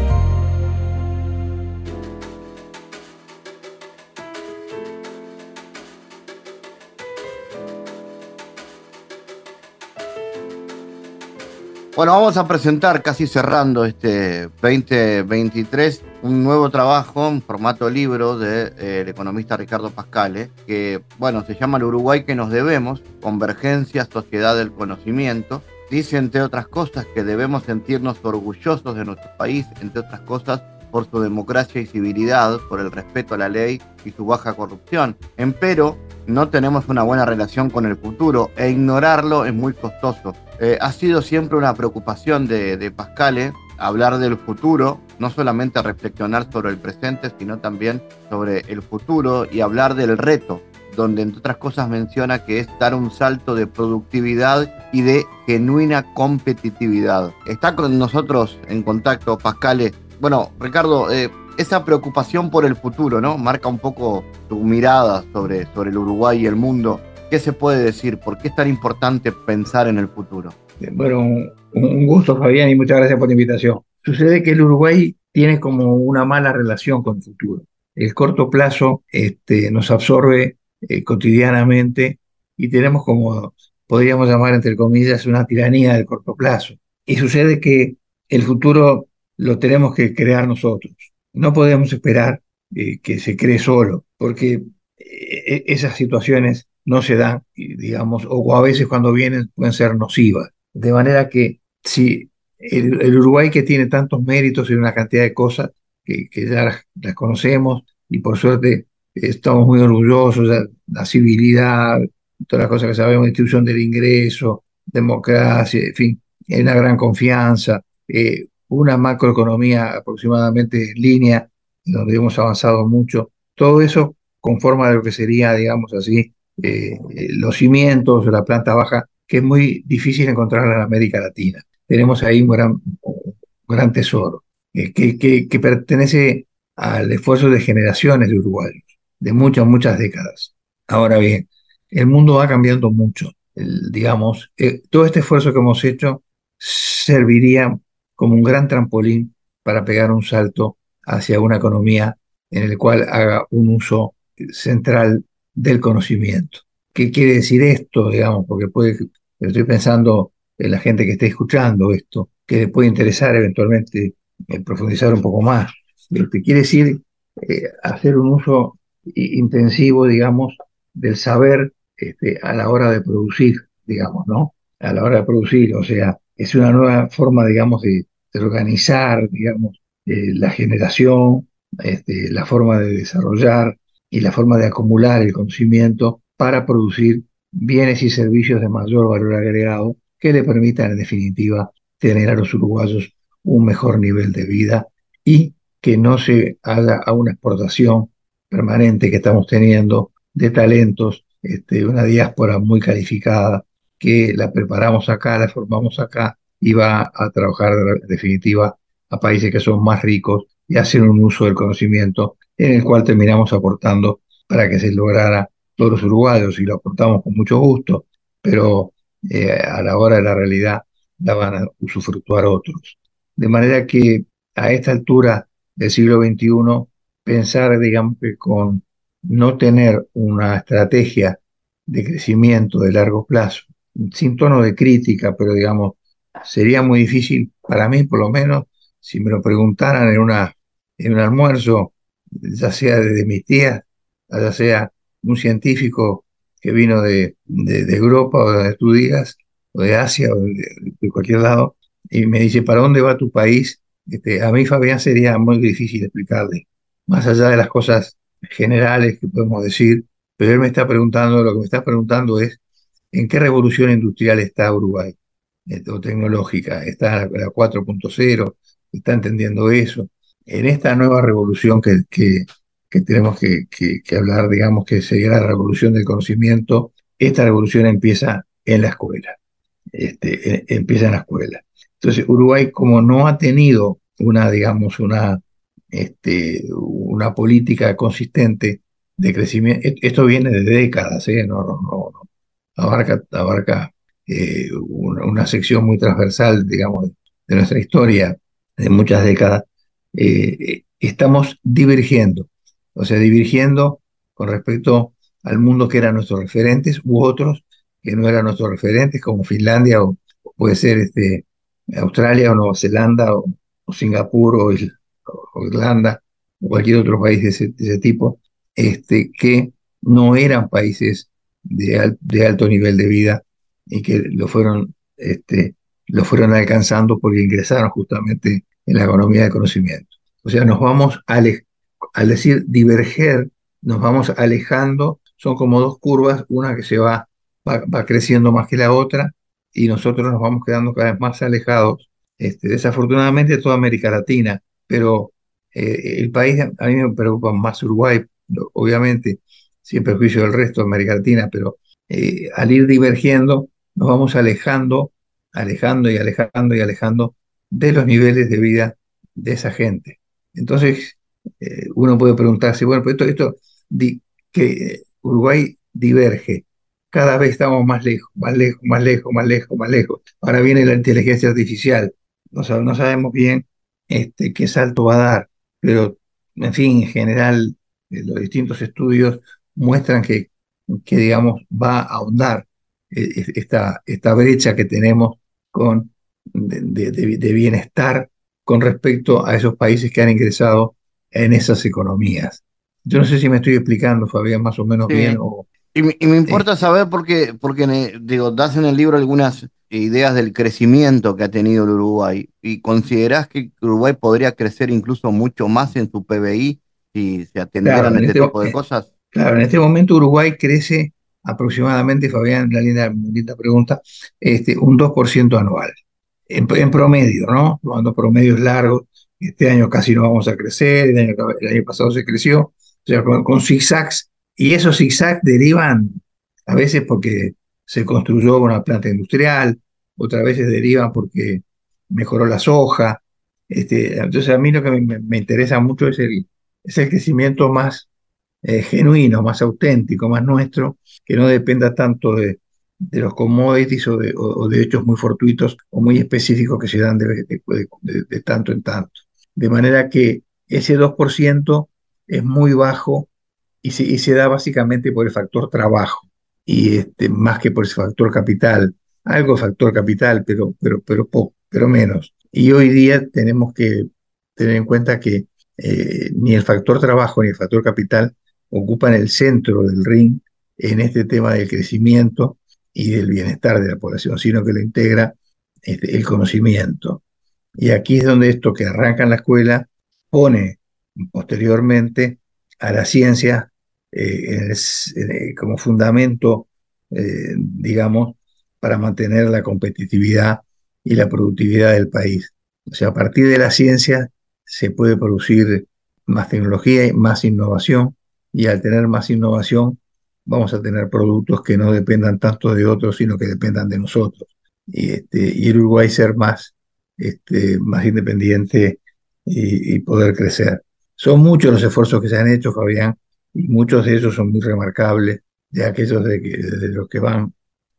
Bueno, vamos a presentar, casi cerrando este 2023, un nuevo trabajo en formato libro del de, eh, economista Ricardo Pascale, que, bueno, se llama El Uruguay que nos debemos, Convergencia, Sociedad del Conocimiento. Dice, entre otras cosas, que debemos sentirnos orgullosos de nuestro país, entre otras cosas, por su democracia y civilidad, por el respeto a la ley y su baja corrupción. Empero, no tenemos una buena relación con el futuro e ignorarlo es muy costoso. Eh, ha sido siempre una preocupación de, Pascale hablar del futuro, no solamente reflexionar sobre el presente, sino también sobre el futuro y hablar del reto, donde entre otras cosas menciona que es dar un salto de productividad y de genuina competitividad. Está con nosotros en contacto Pascale. Bueno, Ricardo, eh, esa preocupación por el futuro, ¿no? Marca un poco tu mirada sobre, sobre el Uruguay y el mundo. ¿Qué se puede decir? ¿Por qué es tan importante pensar en el futuro? Bueno, un gusto, Fabián, y muchas gracias por la invitación. Sucede que el Uruguay tiene como una mala relación con el futuro. El corto plazo este, nos absorbe eh, cotidianamente y tenemos como, podríamos llamar entre comillas, una tiranía del corto plazo. Y sucede que el futuro lo tenemos que crear nosotros. No podemos esperar eh, que se cree solo, porque eh, esas situaciones no se dan, digamos, o a veces cuando vienen pueden ser nocivas. De manera que si el, Uruguay que tiene tantos méritos y una cantidad de cosas que, ya las, conocemos y por suerte estamos muy orgullosos, de la civilidad, todas las cosas que sabemos, institución del ingreso, democracia, en fin, una gran confianza, eh, una macroeconomía aproximadamente en línea, donde hemos avanzado mucho. Todo eso conforma lo que sería, digamos así, eh, los cimientos, la planta baja, que es muy difícil encontrar en América Latina. Tenemos ahí un gran, tesoro, eh, que, pertenece al esfuerzo de generaciones de uruguayos, de muchas, muchas décadas. Ahora bien, el mundo va cambiando mucho. digamos, todo este esfuerzo que hemos hecho serviría como un gran trampolín para pegar un salto hacia una economía en la cual haga un uso central del conocimiento. ¿Qué quiere decir esto, digamos? Porque puede, estoy pensando en la gente que esté escuchando esto, que le puede interesar eventualmente eh, profundizar un poco más. Que quiere decir eh, hacer un uso intensivo, digamos, del saber este, a la hora de producir, digamos, ¿no? A la hora de producir, o sea, es una nueva forma, digamos, de, de organizar, digamos, eh, la generación, este, la forma de desarrollar y la forma de acumular el conocimiento para producir bienes y servicios de mayor valor agregado que le permitan, en definitiva, tener a los uruguayos un mejor nivel de vida y que no se haga a una exportación permanente que estamos teniendo de talentos, este, una diáspora muy calificada, que la preparamos acá, la formamos acá y va a trabajar en definitiva a países que son más ricos y hacer un uso del conocimiento en el cual terminamos aportando para que se lograra todos los uruguayos y lo aportamos con mucho gusto, pero eh, a la hora de la realidad la van a usufructuar otros. De manera que a esta altura del siglo XXI, pensar, digamos, que con no tener una estrategia de crecimiento de largo plazo, sin tono de crítica, pero digamos, sería muy difícil para mí, por lo menos, si me lo preguntaran en, una, en un almuerzo, ya sea de, mis tías, ya sea un científico que vino de, de, Europa o de tú o de Asia o de, cualquier lado, y me dice, ¿para dónde va tu país? Este, a mí, Fabián, sería muy difícil explicarle, más allá de las cosas generales que podemos decir, pero él me está preguntando, lo que me está preguntando es, ¿en qué revolución industrial está Uruguay? o tecnológica, está la, 4.0, está entendiendo eso. En esta nueva revolución que, que, tenemos que, hablar, digamos que sería la revolución del conocimiento, esta revolución empieza en la escuela, este, empieza en la escuela. Entonces, Uruguay, como no ha tenido una, digamos, una, este, una política consistente de crecimiento, e, esto viene de décadas, ¿eh? no, abarca, abarca eh, una, sección muy transversal, digamos, de nuestra historia de muchas décadas, eh, estamos divergiendo, o sea, divergiendo con respecto al mundo que eran nuestros referentes u otros que no eran nuestros referentes, como Finlandia o, puede ser este, Australia o Nueva Zelanda o, Singapur o, Irlanda o cualquier otro país de ese, tipo, este, que no eran países de, de alto nivel de vida y que lo fueron, este, lo fueron alcanzando porque ingresaron justamente en la economía de conocimiento. O sea, nos vamos, al decir diverger, nos vamos alejando, son como dos curvas, una que se va, va, creciendo más que la otra y nosotros nos vamos quedando cada vez más alejados. Este, desafortunadamente toda América Latina, pero eh, el país, a mí me preocupa más Uruguay, obviamente, sin perjuicio del resto de América Latina, pero eh, al ir divergiendo, nos vamos alejando, alejando y alejando y alejando de los niveles de vida de esa gente. Entonces, eh, uno puede preguntarse, bueno, pero esto, esto que Uruguay diverge, cada vez estamos más lejos, más lejos, más lejos, más lejos, más lejos. Ahora viene la inteligencia artificial, no, sabemos bien este, qué salto va a dar, pero en fin, en general, eh, los distintos estudios muestran que, que digamos, va a ahondar eh, esta brecha que tenemos con, de, de, bienestar con respecto a esos países que han ingresado en esas economías. Yo no sé si me estoy explicando, Fabián, más o menos bien. O, y, me, importa saber porque, porque digo, das en el libro algunas ideas del crecimiento que ha tenido el Uruguay y considerás que Uruguay podría crecer incluso mucho más en su PBI si se atendieran este, este, tipo de cosas. Claro, en este momento Uruguay crece aproximadamente, Fabián, la linda, linda pregunta, este, un 2% anual, en, promedio, ¿no? Tomando promedios largos, este año casi no vamos a crecer, el año, pasado se creció, o sea, con, con zigzags, y esos zigzags derivan a veces porque se construyó una planta industrial, otras veces derivan porque mejoró la soja. Este, entonces a mí lo que me, interesa mucho es el, es el crecimiento más eh, genuino, más auténtico, más nuestro, que no dependa tanto de, de los commodities o de, hechos muy fortuitos o muy específicos que se dan de, tanto en tanto. De manera que ese 2% es muy bajo y se, da básicamente por el factor trabajo y este, más que por ese factor capital, algo factor capital, pero, pero, pero poco, pero menos. Y hoy día tenemos que tener en cuenta que eh, ni el factor trabajo ni el factor capital ocupan el centro del ring en este tema del crecimiento y del bienestar de la población, sino que lo integra este, el conocimiento. Y aquí es donde esto que arranca en la escuela pone posteriormente a la ciencia eh, eh, como fundamento, eh, digamos, para mantener la competitividad y la productividad del país. O sea, a partir de la ciencia se puede producir más tecnología y más innovación, y al tener más innovación vamos a tener productos que no dependan tanto de otros, sino que dependan de nosotros. Y, este, y Uruguay ser más, este, más independiente y, y poder crecer. Son muchos los esfuerzos que se han hecho, Fabián, y muchos de ellos son muy remarcables, de aquellos de, de los que van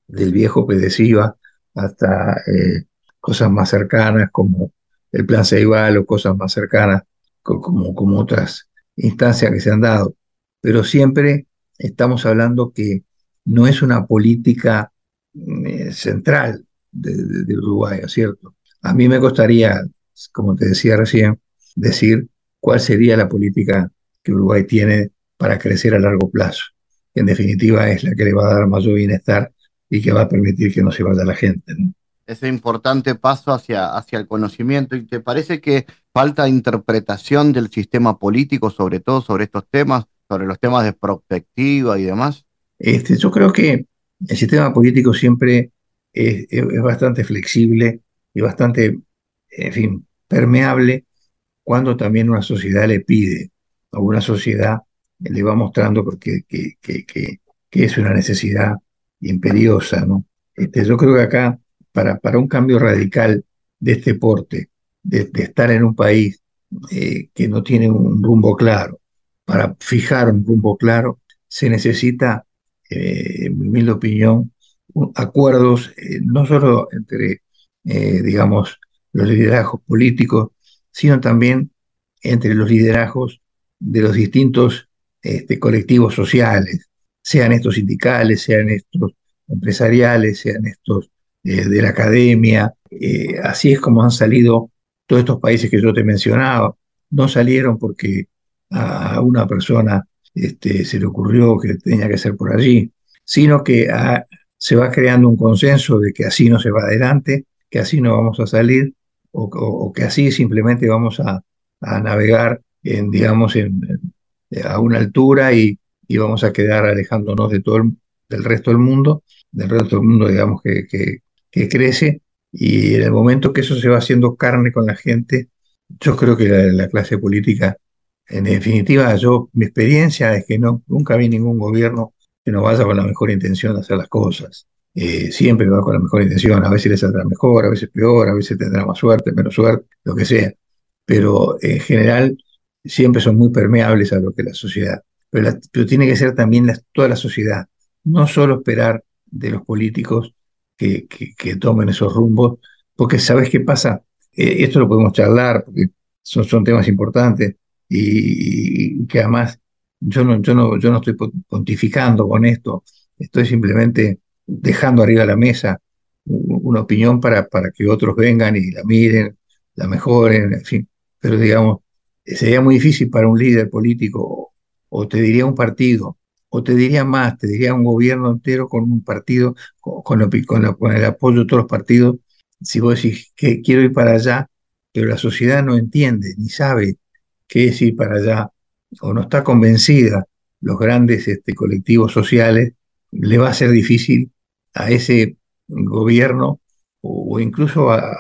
del viejo Pedesiva hasta eh, cosas más cercanas como el Plan Ceibal o cosas más cercanas como, como otras instancias que se han dado. Pero siempre estamos hablando que no es una política eh, central de, Uruguay, ¿cierto? A mí me gustaría, como te decía recién, decir cuál sería la política que Uruguay tiene para crecer a largo plazo. En definitiva, es la que le va a dar mayor bienestar y que va a permitir que no se vaya la gente. Ese importante paso hacia, hacia el conocimiento. ¿Y te parece que falta interpretación del sistema político, sobre todo sobre estos temas, sobre los temas de perspectiva y demás? Este, yo creo que el sistema político siempre es, bastante flexible y bastante, en fin, permeable cuando también una sociedad le pide a una sociedad le va mostrando porque, que, que, que, es una necesidad imperiosa. ¿no? Este, yo creo que acá, para, para un cambio radical de este porte, de, estar en un país eh, que no tiene un rumbo claro, para fijar un rumbo claro, se necesita, eh, en mi humilde opinión, acuerdos eh, no solo entre, digamos, los liderazgos políticos, sino también entre los liderazgos de los distintos este, colectivos sociales, sean estos sindicales, sean estos empresariales, sean estos eh, de la academia. Eh, así es como han salido todos estos países que yo te mencionaba. No salieron porque a una persona este, se le ocurrió que tenía que ser por allí, sino que ah, se va creando un consenso de que así no se va adelante, que así no vamos a salir, o, que así simplemente vamos a, navegar en, digamos, a una altura y, y, vamos a quedar alejándonos de todo del resto del mundo, del resto del mundo, digamos, que, crece. Y en el momento que eso se va haciendo carne con la gente, yo creo que la, clase política, en definitiva, yo, mi experiencia es que nunca vi ningún gobierno que no vaya con la mejor intención de hacer las cosas. Eh, siempre va con la mejor intención, a veces le saldrá mejor, a veces peor, a veces tendrá más suerte, menos suerte, lo que sea. Pero en general siempre son muy permeables a lo que la sociedad. Pero, tiene que ser también toda la sociedad, no solo esperar de los políticos que, que, tomen esos rumbos, porque sabes qué pasa, eh, esto lo podemos charlar, porque son temas importantes y, que además yo no, yo, no, yo no estoy pontificando con esto, estoy simplemente dejando arriba de la mesa una opinión para, para que otros vengan y la miren, la mejoren, en fin. Pero digamos, sería muy difícil para un líder político, o te diría un partido, o te diría más, te diría un gobierno entero con un partido, con, con, el apoyo de todos los partidos, si vos decís que quiero ir para allá, pero la sociedad no entiende ni sabe qué es ir para allá, o no está convencida, los grandes este, colectivos sociales, le va a ser difícil a ese gobierno o, incluso a,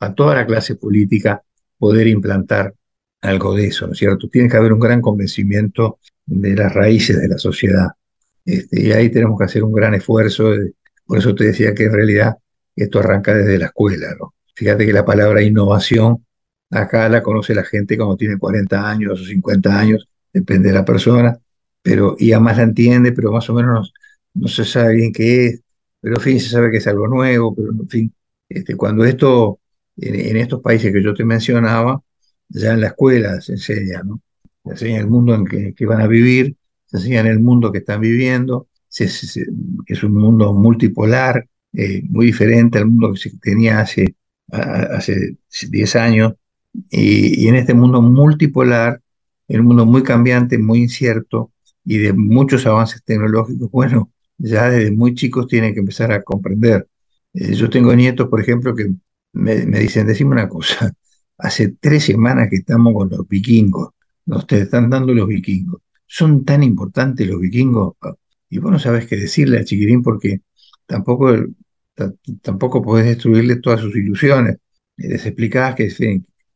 a, toda la clase política poder implantar algo de eso, ¿no es cierto? Tiene que haber un gran convencimiento de las raíces de la sociedad. Este, y ahí tenemos que hacer un gran esfuerzo. por eso te decía que en realidad esto arranca desde la escuela, ¿no? Fíjate que la palabra innovación acá la conoce la gente cuando tiene 40 años o 50 años, depende de la persona, pero y además la entiende, pero más o menos no, se sabe bien qué es, pero en fin, se sabe que es algo nuevo, pero en fin, este, cuando esto, en, estos países que yo te mencionaba, ya en la escuela se enseña, ¿no? Se enseña el mundo en que, van a vivir, se enseña en el mundo que están viviendo, es un mundo multipolar, eh, muy diferente al mundo que se tenía hace, hace 10 años, y, en este mundo multipolar, el mundo muy cambiante, muy incierto y de muchos avances tecnológicos, *laughs* bueno, ya desde muy chicos tienen que empezar a comprender. Eh, yo tengo nietos, por ejemplo, que me, dicen, decime una cosa, *laughs* hace tres semanas que estamos con los vikingos, nos te están dando los vikingos. Son tan importantes los vikingos y vos no sabés qué decirle a Chiquirín porque tampoco, tampoco podés destruirle todas sus ilusiones. Les explicás que,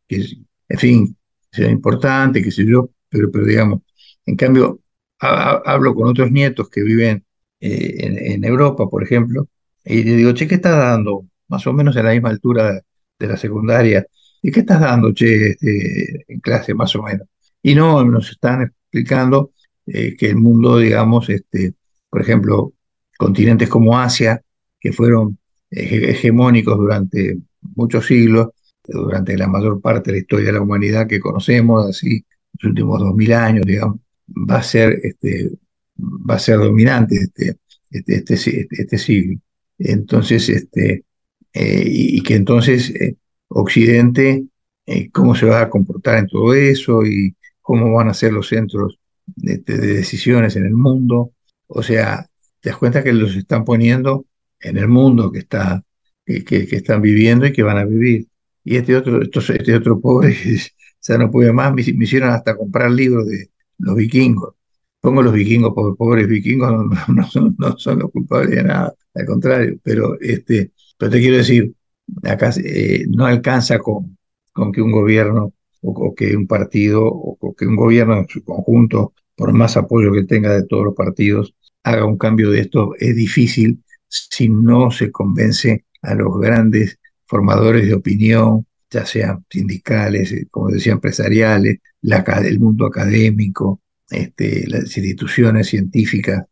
que en fin, sea importante, que sé yo, pero, pero digamos, en cambio, hablo con otros nietos que viven eh, en, Europa, por ejemplo, y le digo, che, ¿qué estás dando? Más o menos a la misma altura de la secundaria. ¿Y qué estás dando, che, este, en clase, más o menos? Y no, nos están explicando eh, que el mundo, digamos, este, por ejemplo, continentes como Asia, que fueron hegemónicos durante muchos siglos, durante la mayor parte de la historia de la humanidad que conocemos, así, los últimos dos mil años, digamos, va a ser, este, va a ser dominante este, este, este, este, este siglo. Entonces, este, eh, y, que entonces eh, Occidente, eh, cómo se va a comportar en todo eso y cómo van a ser los centros de, decisiones en el mundo. O sea, te das cuenta que los están poniendo en el mundo que, está, que están viviendo y que van a vivir y este otro, este otro pobre *laughs* ya no puede más, me, hicieron hasta comprar libros de los vikingos. Pongo los vikingos, pobres vikingos *laughs* no, son, no, son, los culpables de nada, al contrario, pero, este, pero te quiero decir, acá eh, no alcanza con, con que un gobierno o, que un partido o, que un gobierno en su conjunto, por más apoyo que tenga de todos los partidos, haga un cambio de esto. Es difícil si no se convence a los grandes formadores de opinión, ya sean sindicales, eh, como decía, empresariales, el mundo académico, este, las instituciones científicas,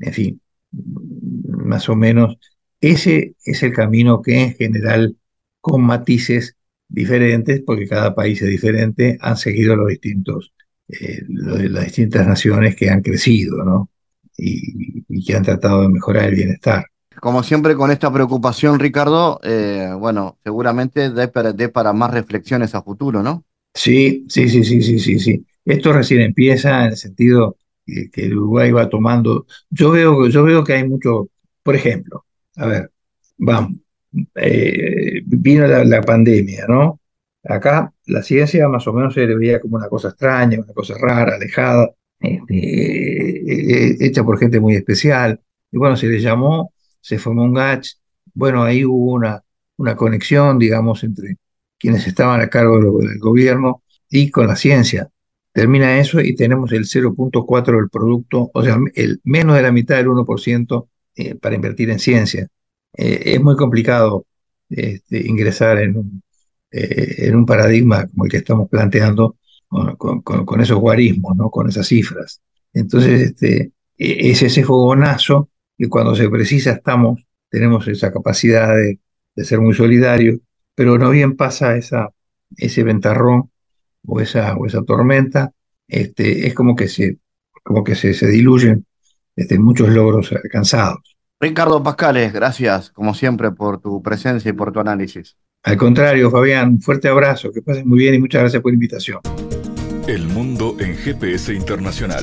en fin, más o menos. Ese es el camino que en general, con matices diferentes, porque cada país es diferente, han seguido los distintos, eh, las distintas naciones que han crecido, ¿no? y que han tratado de mejorar el bienestar como siempre con esta preocupación, Ricardo, eh, bueno, seguramente dé para, más reflexiones a futuro, ¿no? Sí, sí, sí, sí, sí, sí, sí. Esto recién empieza en el sentido que, el Uruguay va tomando. Yo veo, yo veo que hay mucho, por ejemplo, a ver, vamos, eh, vino la, pandemia, ¿no? Acá la ciencia más o menos se veía como una cosa extraña, una cosa rara, alejada, este, eh, hecha por gente muy especial. Y bueno, se le llamó se formó un GACH, bueno, ahí hubo una, una conexión, digamos, entre quienes estaban a cargo del, gobierno y con la ciencia. Termina eso y tenemos el 0.4 del producto, o sea, el menos de la mitad del 1% eh, para invertir en ciencia. Eh, es muy complicado este, ingresar en un, eh, en un paradigma como el que estamos planteando con, esos guarismos, ¿no? con esas cifras. Entonces, este, es ese fogonazo que cuando se precisa estamos, tenemos esa capacidad de, ser muy solidarios, pero no bien pasa esa, ese ventarrón o esa, o esa tormenta, este, es como que se, como que se, se diluyen este, muchos logros alcanzados. Ricardo Pascales, gracias como siempre por tu presencia y por tu análisis. Al contrario, Fabián, un fuerte abrazo, que pasen muy bien y muchas gracias por la invitación. El mundo en GPS internacional.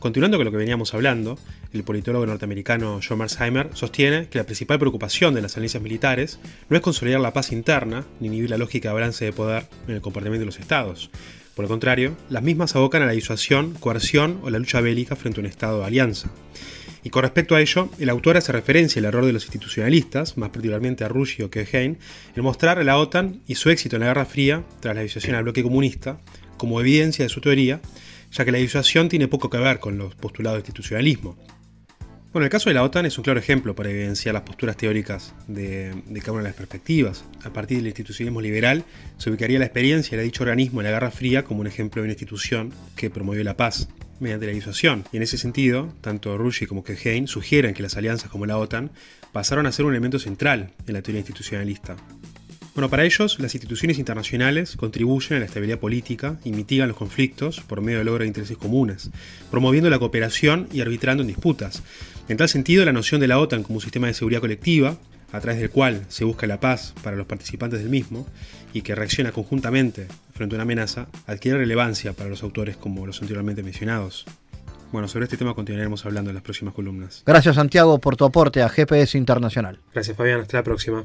Continuando con lo que veníamos hablando, el politólogo norteamericano John Marsheimer sostiene que la principal preocupación de las alianzas militares no es consolidar la paz interna ni inhibir la lógica de balance de poder en el comportamiento de los estados. Por el contrario, las mismas abocan a la disuasión, coerción o la lucha bélica frente a un estado de alianza. Y con respecto a ello, el autor hace referencia al error de los institucionalistas, más particularmente a Russia o Kehane, en mostrar a la OTAN y su éxito en la Guerra Fría, tras la disuasión al bloque comunista, como evidencia de su teoría, ya que la disuasión tiene poco que ver con los postulados de institucionalismo. Bueno, el caso de la OTAN es un claro ejemplo para evidenciar las posturas teóricas de, cada una de las perspectivas. A partir del institucionalismo liberal, se ubicaría la experiencia de dicho organismo en la Guerra Fría como un ejemplo de una institución que promovió la paz mediante la disuasión. Y en ese sentido, tanto Rushy como Kehein sugieren que las alianzas como la OTAN pasaron a ser un elemento central en la teoría institucionalista. Bueno, para ellos, las instituciones internacionales contribuyen a la estabilidad política y mitigan los conflictos por medio del logro de intereses comunes, promoviendo la cooperación y arbitrando en disputas. En tal sentido, la noción de la OTAN como un sistema de seguridad colectiva, a través del cual se busca la paz para los participantes del mismo y que reacciona conjuntamente frente a una amenaza, adquiere relevancia para los autores como los anteriormente mencionados. Bueno, sobre este tema continuaremos hablando en las próximas columnas. Gracias Santiago por tu aporte a GPS Internacional. Gracias Fabián, hasta la próxima.